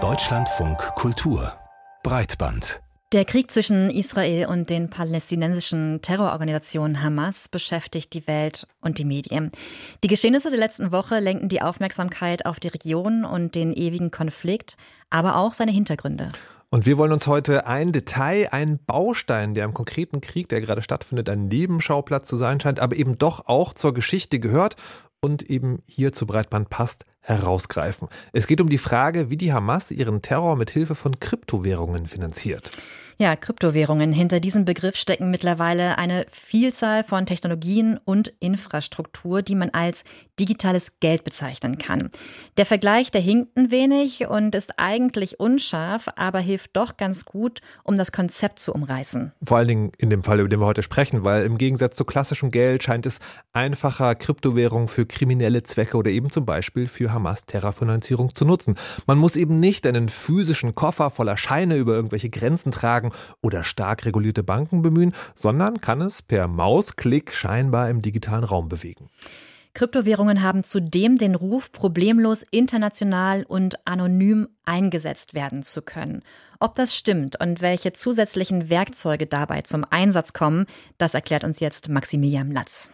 Deutschlandfunk Kultur Breitband der Krieg zwischen Israel und den palästinensischen Terrororganisationen Hamas beschäftigt die Welt und die Medien. Die Geschehnisse der letzten Woche lenken die Aufmerksamkeit auf die Region und den ewigen Konflikt, aber auch seine Hintergründe. Und wir wollen uns heute ein Detail, einen Baustein, der im konkreten Krieg, der gerade stattfindet, ein Nebenschauplatz zu sein scheint, aber eben doch auch zur Geschichte gehört und eben hier zu Breitband passt, herausgreifen. Es geht um die Frage, wie die Hamas ihren Terror mit Hilfe von Kryptowährungen finanziert. Ja, Kryptowährungen. Hinter diesem Begriff stecken mittlerweile eine Vielzahl von Technologien und Infrastruktur, die man als digitales Geld bezeichnen kann. Der Vergleich, der hinkt ein wenig und ist eigentlich unscharf, aber hilft doch ganz gut, um das Konzept zu umreißen. Vor allen Dingen in dem Fall, über den wir heute sprechen, weil im Gegensatz zu klassischem Geld scheint es einfacher, Kryptowährungen für kriminelle Zwecke oder eben zum Beispiel für Hamas-Terrorfinanzierung zu nutzen. Man muss eben nicht einen physischen Koffer voller Scheine über irgendwelche Grenzen tragen oder stark regulierte Banken bemühen, sondern kann es per Mausklick scheinbar im digitalen Raum bewegen. Kryptowährungen haben zudem den Ruf, problemlos international und anonym eingesetzt werden zu können. Ob das stimmt und welche zusätzlichen Werkzeuge dabei zum Einsatz kommen, das erklärt uns jetzt Maximilian Latz.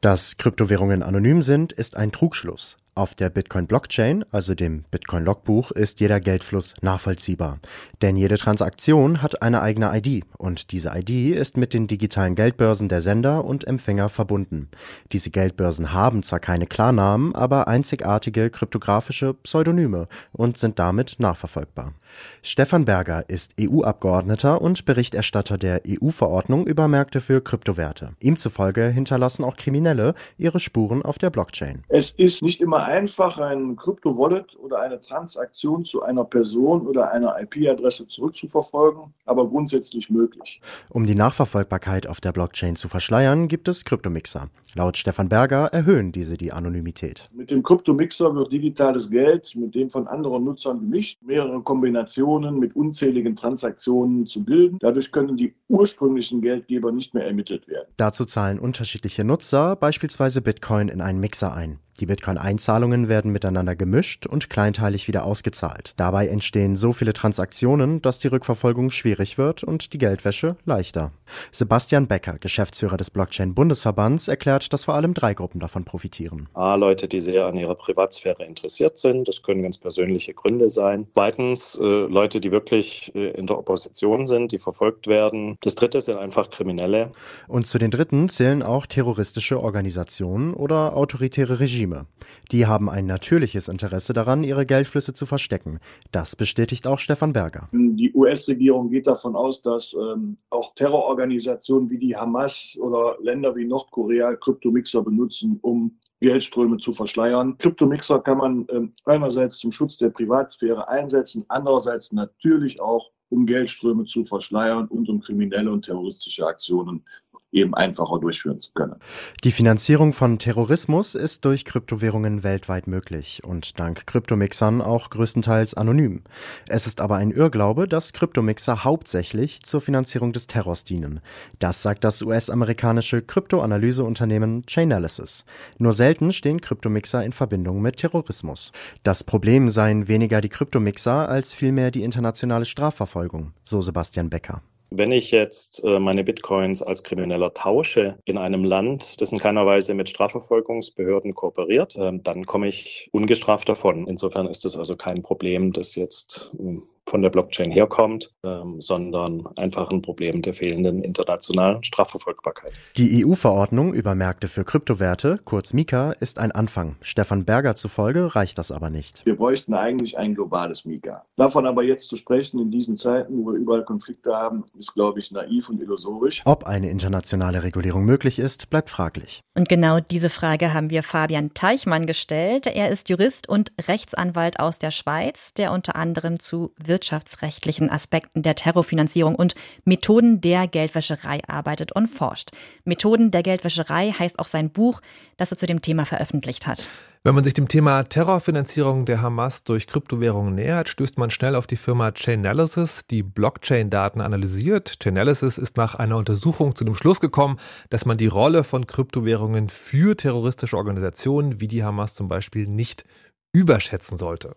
Dass Kryptowährungen anonym sind, ist ein Trugschluss. Auf der Bitcoin-Blockchain, also dem Bitcoin-Logbuch, ist jeder Geldfluss nachvollziehbar. Denn jede Transaktion hat eine eigene ID und diese ID ist mit den digitalen Geldbörsen der Sender und Empfänger verbunden. Diese Geldbörsen haben zwar keine Klarnamen, aber einzigartige kryptografische Pseudonyme und sind damit nachverfolgbar. Stefan Berger ist EU-Abgeordneter und Berichterstatter der EU-Verordnung über Märkte für Kryptowerte. Ihm zufolge hinterlassen auch Kriminelle ihre Spuren auf der Blockchain. Es ist nicht immer einfach, ein Krypto-Wallet oder eine Transaktion zu einer Person oder einer IP-Adresse zurückzuverfolgen, aber grundsätzlich möglich. Um die Nachverfolgbarkeit auf der Blockchain zu verschleiern, gibt es Kryptomixer. Laut Stefan Berger erhöhen diese die Anonymität. Mit dem Kryptomixer wird digitales Geld mit dem von anderen Nutzern gemischt, mehrere Kombinationen mit unzähligen Transaktionen zu bilden. Dadurch können die ursprünglichen Geldgeber nicht mehr ermittelt werden. Dazu zahlen unterschiedliche Nutzer beispielsweise Bitcoin in einen Mixer ein. Die Bitcoin-Einzahlungen werden miteinander gemischt und kleinteilig wieder ausgezahlt. Dabei entstehen so viele Transaktionen, dass die Rückverfolgung schwierig wird und die Geldwäsche leichter. Sebastian Becker, Geschäftsführer des Blockchain-Bundesverbands, erklärt, dass vor allem drei Gruppen davon profitieren. A, Leute, die sehr an ihrer Privatsphäre interessiert sind. Das können ganz persönliche Gründe sein. Zweitens, äh, Leute, die wirklich äh, in der Opposition sind, die verfolgt werden. Das dritte sind einfach Kriminelle. Und zu den dritten zählen auch terroristische Organisationen oder autoritäre Regime. Die haben ein natürliches Interesse daran, ihre Geldflüsse zu verstecken. Das bestätigt auch Stefan Berger. Die US-Regierung geht davon aus, dass ähm, auch Terrororganisationen wie die Hamas oder Länder wie Nordkorea Kryptomixer benutzen, um Geldströme zu verschleiern. Kryptomixer kann man ähm, einerseits zum Schutz der Privatsphäre einsetzen, andererseits natürlich auch um Geldströme zu verschleiern und um kriminelle und terroristische Aktionen eben einfacher durchführen zu können. Die Finanzierung von Terrorismus ist durch Kryptowährungen weltweit möglich und dank Kryptomixern auch größtenteils anonym. Es ist aber ein Irrglaube, dass Kryptomixer hauptsächlich zur Finanzierung des Terrors dienen. Das sagt das US-amerikanische Kryptoanalyseunternehmen Chainalysis. Nur selten stehen Kryptomixer in Verbindung mit Terrorismus. Das Problem seien weniger die Kryptomixer als vielmehr die internationale Strafverfolgung, so Sebastian Becker. Wenn ich jetzt äh, meine Bitcoins als Krimineller tausche in einem Land, das in keiner Weise mit Strafverfolgungsbehörden kooperiert, äh, dann komme ich ungestraft davon. Insofern ist es also kein Problem, das jetzt äh, von der Blockchain herkommt, ähm, sondern einfach ein Problem der fehlenden internationalen Strafverfolgbarkeit. Die EU-Verordnung über Märkte für Kryptowerte, kurz MiCA, ist ein Anfang. Stefan Berger zufolge reicht das aber nicht. Wir bräuchten eigentlich ein globales MiCA. Davon aber jetzt zu sprechen in diesen Zeiten, wo wir überall Konflikte haben, ist, glaube ich, naiv und illusorisch. Ob eine internationale Regulierung möglich ist, bleibt fraglich. Und genau diese Frage haben wir Fabian Teichmann gestellt. Er ist Jurist und Rechtsanwalt aus der Schweiz, der unter anderem zu Wirtschaft wirtschaftsrechtlichen Aspekten der Terrorfinanzierung und Methoden der Geldwäscherei arbeitet und forscht. Methoden der Geldwäscherei heißt auch sein Buch, das er zu dem Thema veröffentlicht hat. Wenn man sich dem Thema Terrorfinanzierung der Hamas durch Kryptowährungen nähert, stößt man schnell auf die Firma Chainalysis, die Blockchain-Daten analysiert. Chainalysis ist nach einer Untersuchung zu dem Schluss gekommen, dass man die Rolle von Kryptowährungen für terroristische Organisationen wie die Hamas zum Beispiel nicht überschätzen sollte.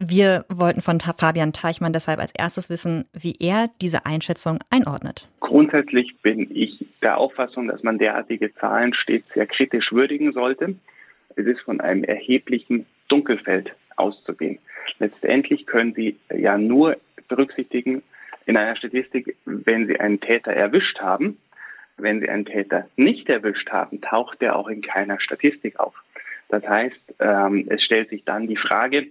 Wir wollten von Fabian Teichmann deshalb als erstes wissen, wie er diese Einschätzung einordnet. Grundsätzlich bin ich der Auffassung, dass man derartige Zahlen stets sehr kritisch würdigen sollte. Es ist von einem erheblichen Dunkelfeld auszugehen. Letztendlich können Sie ja nur berücksichtigen in einer Statistik, wenn Sie einen Täter erwischt haben. Wenn Sie einen Täter nicht erwischt haben, taucht er auch in keiner Statistik auf. Das heißt, ähm, es stellt sich dann die Frage,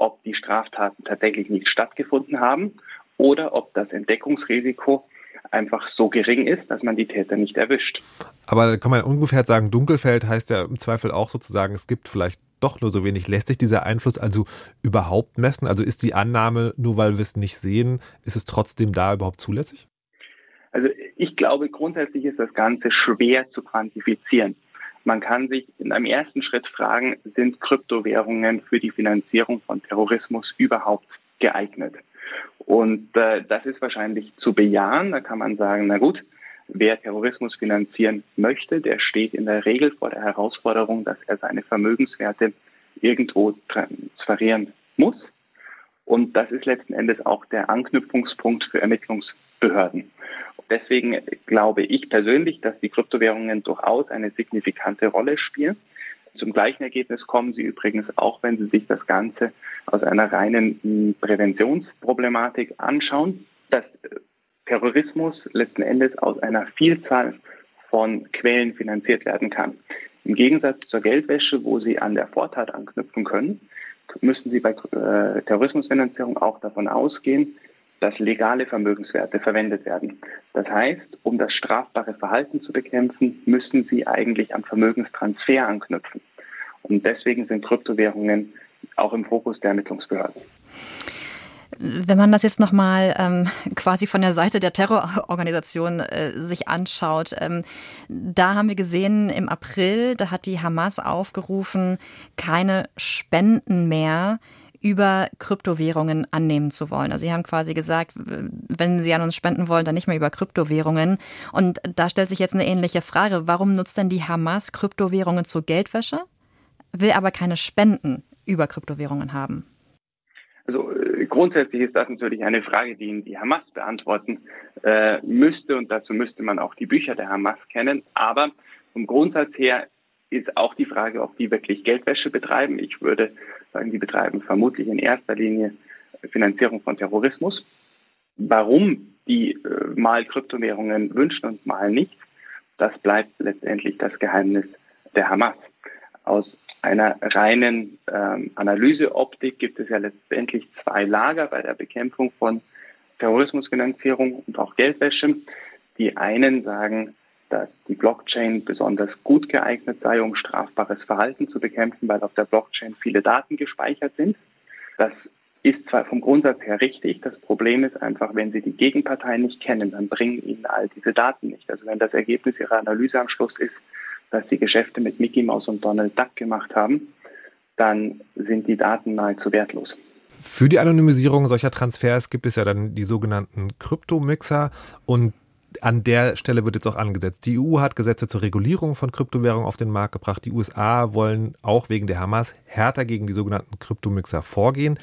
ob die Straftaten tatsächlich nicht stattgefunden haben oder ob das Entdeckungsrisiko einfach so gering ist, dass man die Täter nicht erwischt. Aber da kann man ungefähr sagen, Dunkelfeld heißt ja im Zweifel auch sozusagen, es gibt vielleicht doch nur so wenig. Lässt sich dieser Einfluss also überhaupt messen? Also ist die Annahme, nur weil wir es nicht sehen, ist es trotzdem da überhaupt zulässig? Also ich glaube, grundsätzlich ist das Ganze schwer zu quantifizieren. Man kann sich in einem ersten Schritt fragen, sind Kryptowährungen für die Finanzierung von Terrorismus überhaupt geeignet? Und äh, das ist wahrscheinlich zu bejahen. Da kann man sagen, na gut, wer Terrorismus finanzieren möchte, der steht in der Regel vor der Herausforderung, dass er seine Vermögenswerte irgendwo transferieren muss. Und das ist letzten Endes auch der Anknüpfungspunkt für Ermittlungsbehörden. Deswegen glaube ich persönlich, dass die Kryptowährungen durchaus eine signifikante Rolle spielen. Zum gleichen Ergebnis kommen sie übrigens auch, wenn Sie sich das Ganze aus einer reinen hm, Präventionsproblematik anschauen, dass äh, Terrorismus letzten Endes aus einer Vielzahl von Quellen finanziert werden kann. Im Gegensatz zur Geldwäsche, wo Sie an der Vortat anknüpfen können, müssen Sie bei äh, Terrorismusfinanzierung auch davon ausgehen, dass legale Vermögenswerte verwendet werden. Das heißt, um das strafbare Verhalten zu bekämpfen, müssen sie eigentlich am Vermögenstransfer anknüpfen. Und deswegen sind Kryptowährungen auch im Fokus der Ermittlungsbehörden. Wenn man das jetzt nochmal ähm, quasi von der Seite der Terrororganisation äh, sich anschaut, ähm, da haben wir gesehen im April, da hat die Hamas aufgerufen, keine Spenden mehr über Kryptowährungen annehmen zu wollen. Also Sie haben quasi gesagt, wenn Sie an uns spenden wollen, dann nicht mehr über Kryptowährungen. Und da stellt sich jetzt eine ähnliche Frage. Warum nutzt denn die Hamas Kryptowährungen zur Geldwäsche, will aber keine Spenden über Kryptowährungen haben? Also äh, grundsätzlich ist das natürlich eine Frage, die die Hamas beantworten äh, müsste und dazu müsste man auch die Bücher der Hamas kennen. Aber vom Grundsatz her ist auch die Frage, ob die wirklich Geldwäsche betreiben. Ich würde sagen, die betreiben vermutlich in erster Linie Finanzierung von Terrorismus. Warum die äh, mal Kryptowährungen wünschen und mal nicht, das bleibt letztendlich das Geheimnis der Hamas. Aus einer reinen ähm, Analyseoptik gibt es ja letztendlich zwei Lager bei der Bekämpfung von Terrorismusfinanzierung und auch Geldwäsche. Die einen sagen, dass die Blockchain besonders gut geeignet sei, um strafbares Verhalten zu bekämpfen, weil auf der Blockchain viele Daten gespeichert sind. Das ist zwar vom Grundsatz her richtig, das Problem ist einfach, wenn Sie die Gegenpartei nicht kennen, dann bringen Ihnen all diese Daten nicht. Also wenn das Ergebnis Ihrer Analyse am Schluss ist, dass Sie Geschäfte mit Mickey Mouse und Donald Duck gemacht haben, dann sind die Daten nahezu wertlos. Für die Anonymisierung solcher Transfers gibt es ja dann die sogenannten Kryptomixer und an der Stelle wird jetzt auch angesetzt. Die EU hat Gesetze zur Regulierung von Kryptowährungen auf den Markt gebracht. Die USA wollen auch wegen der Hamas härter gegen die sogenannten Kryptomixer vorgehen.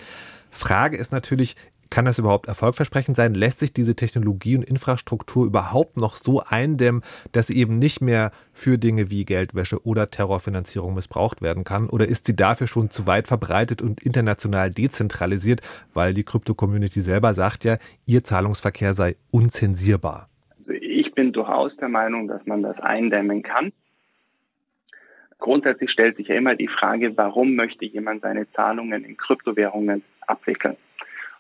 Frage ist natürlich, kann das überhaupt erfolgversprechend sein? Lässt sich diese Technologie und Infrastruktur überhaupt noch so eindämmen, dass sie eben nicht mehr für Dinge wie Geldwäsche oder Terrorfinanzierung missbraucht werden kann? Oder ist sie dafür schon zu weit verbreitet und international dezentralisiert, weil die Krypto-Community selber sagt ja, ihr Zahlungsverkehr sei unzensierbar? Bin durchaus der Meinung, dass man das eindämmen kann. Grundsätzlich stellt sich ja immer die Frage, warum möchte jemand seine Zahlungen in Kryptowährungen abwickeln?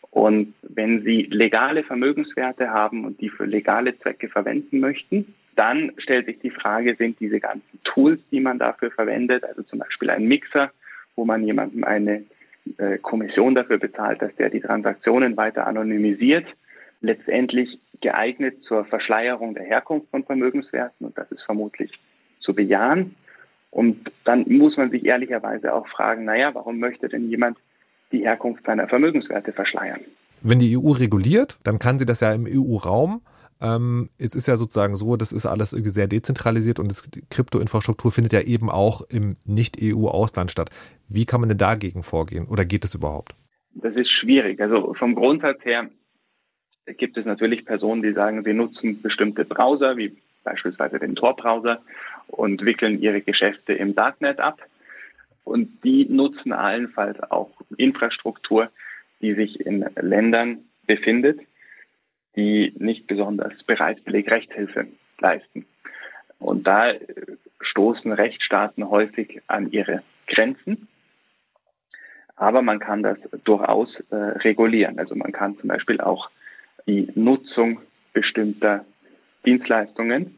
Und wenn Sie legale Vermögenswerte haben und die für legale Zwecke verwenden möchten, dann stellt sich die Frage, sind diese ganzen Tools, die man dafür verwendet, also zum Beispiel ein Mixer, wo man jemandem eine äh, Kommission dafür bezahlt, dass der die Transaktionen weiter anonymisiert, letztendlich geeignet zur Verschleierung der Herkunft von Vermögenswerten und das ist vermutlich zu bejahen. Und dann muss man sich ehrlicherweise auch fragen, naja, warum möchte denn jemand die Herkunft seiner Vermögenswerte verschleiern? Wenn die EU reguliert, dann kann sie das ja im EU-Raum. Ähm, jetzt ist ja sozusagen so, das ist alles irgendwie sehr dezentralisiert und die Kryptoinfrastruktur findet ja eben auch im Nicht-EU-Ausland statt. Wie kann man denn dagegen vorgehen oder geht es überhaupt? Das ist schwierig. Also vom Grundsatz her gibt es natürlich Personen, die sagen, sie nutzen bestimmte Browser, wie beispielsweise den Tor-Browser, und wickeln ihre Geschäfte im Darknet ab. Und die nutzen allenfalls auch Infrastruktur, die sich in Ländern befindet, die nicht besonders bereitwillig Rechtshilfe leisten. Und da stoßen Rechtsstaaten häufig an ihre Grenzen. Aber man kann das durchaus äh, regulieren. Also man kann zum Beispiel auch die Nutzung bestimmter Dienstleistungen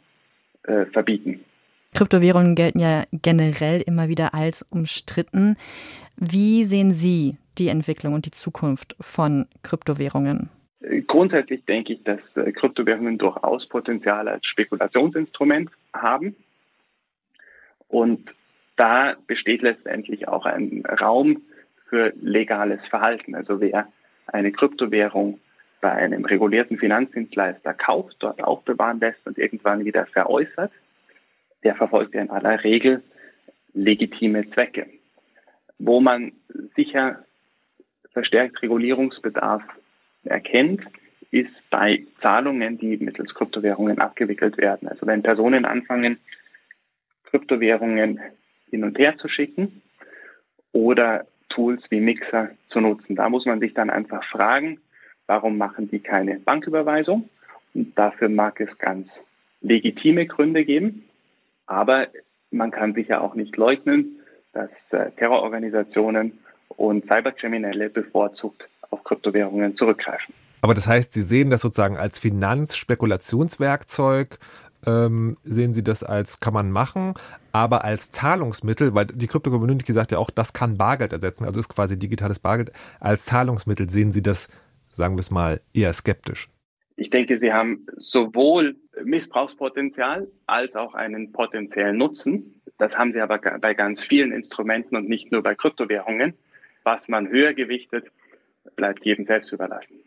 äh, verbieten. Kryptowährungen gelten ja generell immer wieder als umstritten. Wie sehen Sie die Entwicklung und die Zukunft von Kryptowährungen? Grundsätzlich denke ich, dass äh, Kryptowährungen durchaus Potenzial als Spekulationsinstrument haben. Und da besteht letztendlich auch ein Raum für legales Verhalten. Also wer eine Kryptowährung bei einem regulierten Finanzdienstleister kauft, dort aufbewahren lässt und irgendwann wieder veräußert, der verfolgt ja in aller Regel legitime Zwecke. Wo man sicher verstärkt Regulierungsbedarf erkennt, ist bei Zahlungen, die mittels Kryptowährungen abgewickelt werden. Also wenn Personen anfangen, Kryptowährungen hin und her zu schicken oder Tools wie Mixer zu nutzen. Da muss man sich dann einfach fragen, warum machen die keine Banküberweisung? Und dafür mag es ganz legitime Gründe geben. Aber man kann sicher auch nicht leugnen, dass äh, Terrororganisationen und Cyberkriminelle bevorzugt auf Kryptowährungen zurückgreifen. Aber das heißt, Sie sehen das sozusagen als Finanzspekulationswerkzeug, ähm, sehen Sie das als, kann man machen, aber als Zahlungsmittel, weil die Krypto-Community sagt ja auch, das kann Bargeld ersetzen, also ist quasi digitales Bargeld. Als Zahlungsmittel sehen Sie das, sagen wir es mal, eher skeptisch. Ich denke, Sie haben sowohl Missbrauchspotenzial als auch einen potenziellen Nutzen. Das haben Sie aber bei ganz vielen Instrumenten und nicht nur bei Kryptowährungen. Was man höher gewichtet, bleibt jedem selbst überlassen.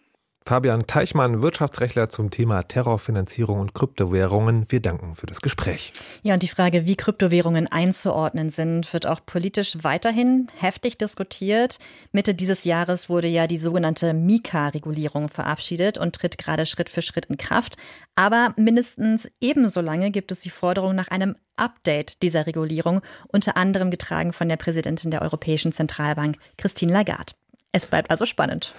Fabian Teichmann, Wirtschaftsrechtler zum Thema Terrorfinanzierung und Kryptowährungen. Wir danken für das Gespräch. Ja, und die Frage, wie Kryptowährungen einzuordnen sind, wird auch politisch weiterhin heftig diskutiert. Mitte dieses Jahres wurde ja die sogenannte Mika-Regulierung verabschiedet und tritt gerade Schritt für Schritt in Kraft. Aber mindestens ebenso lange gibt es die Forderung nach einem Update dieser Regulierung, unter anderem getragen von der Präsidentin der Europäischen Zentralbank, Christine Lagarde. Es bleibt also spannend.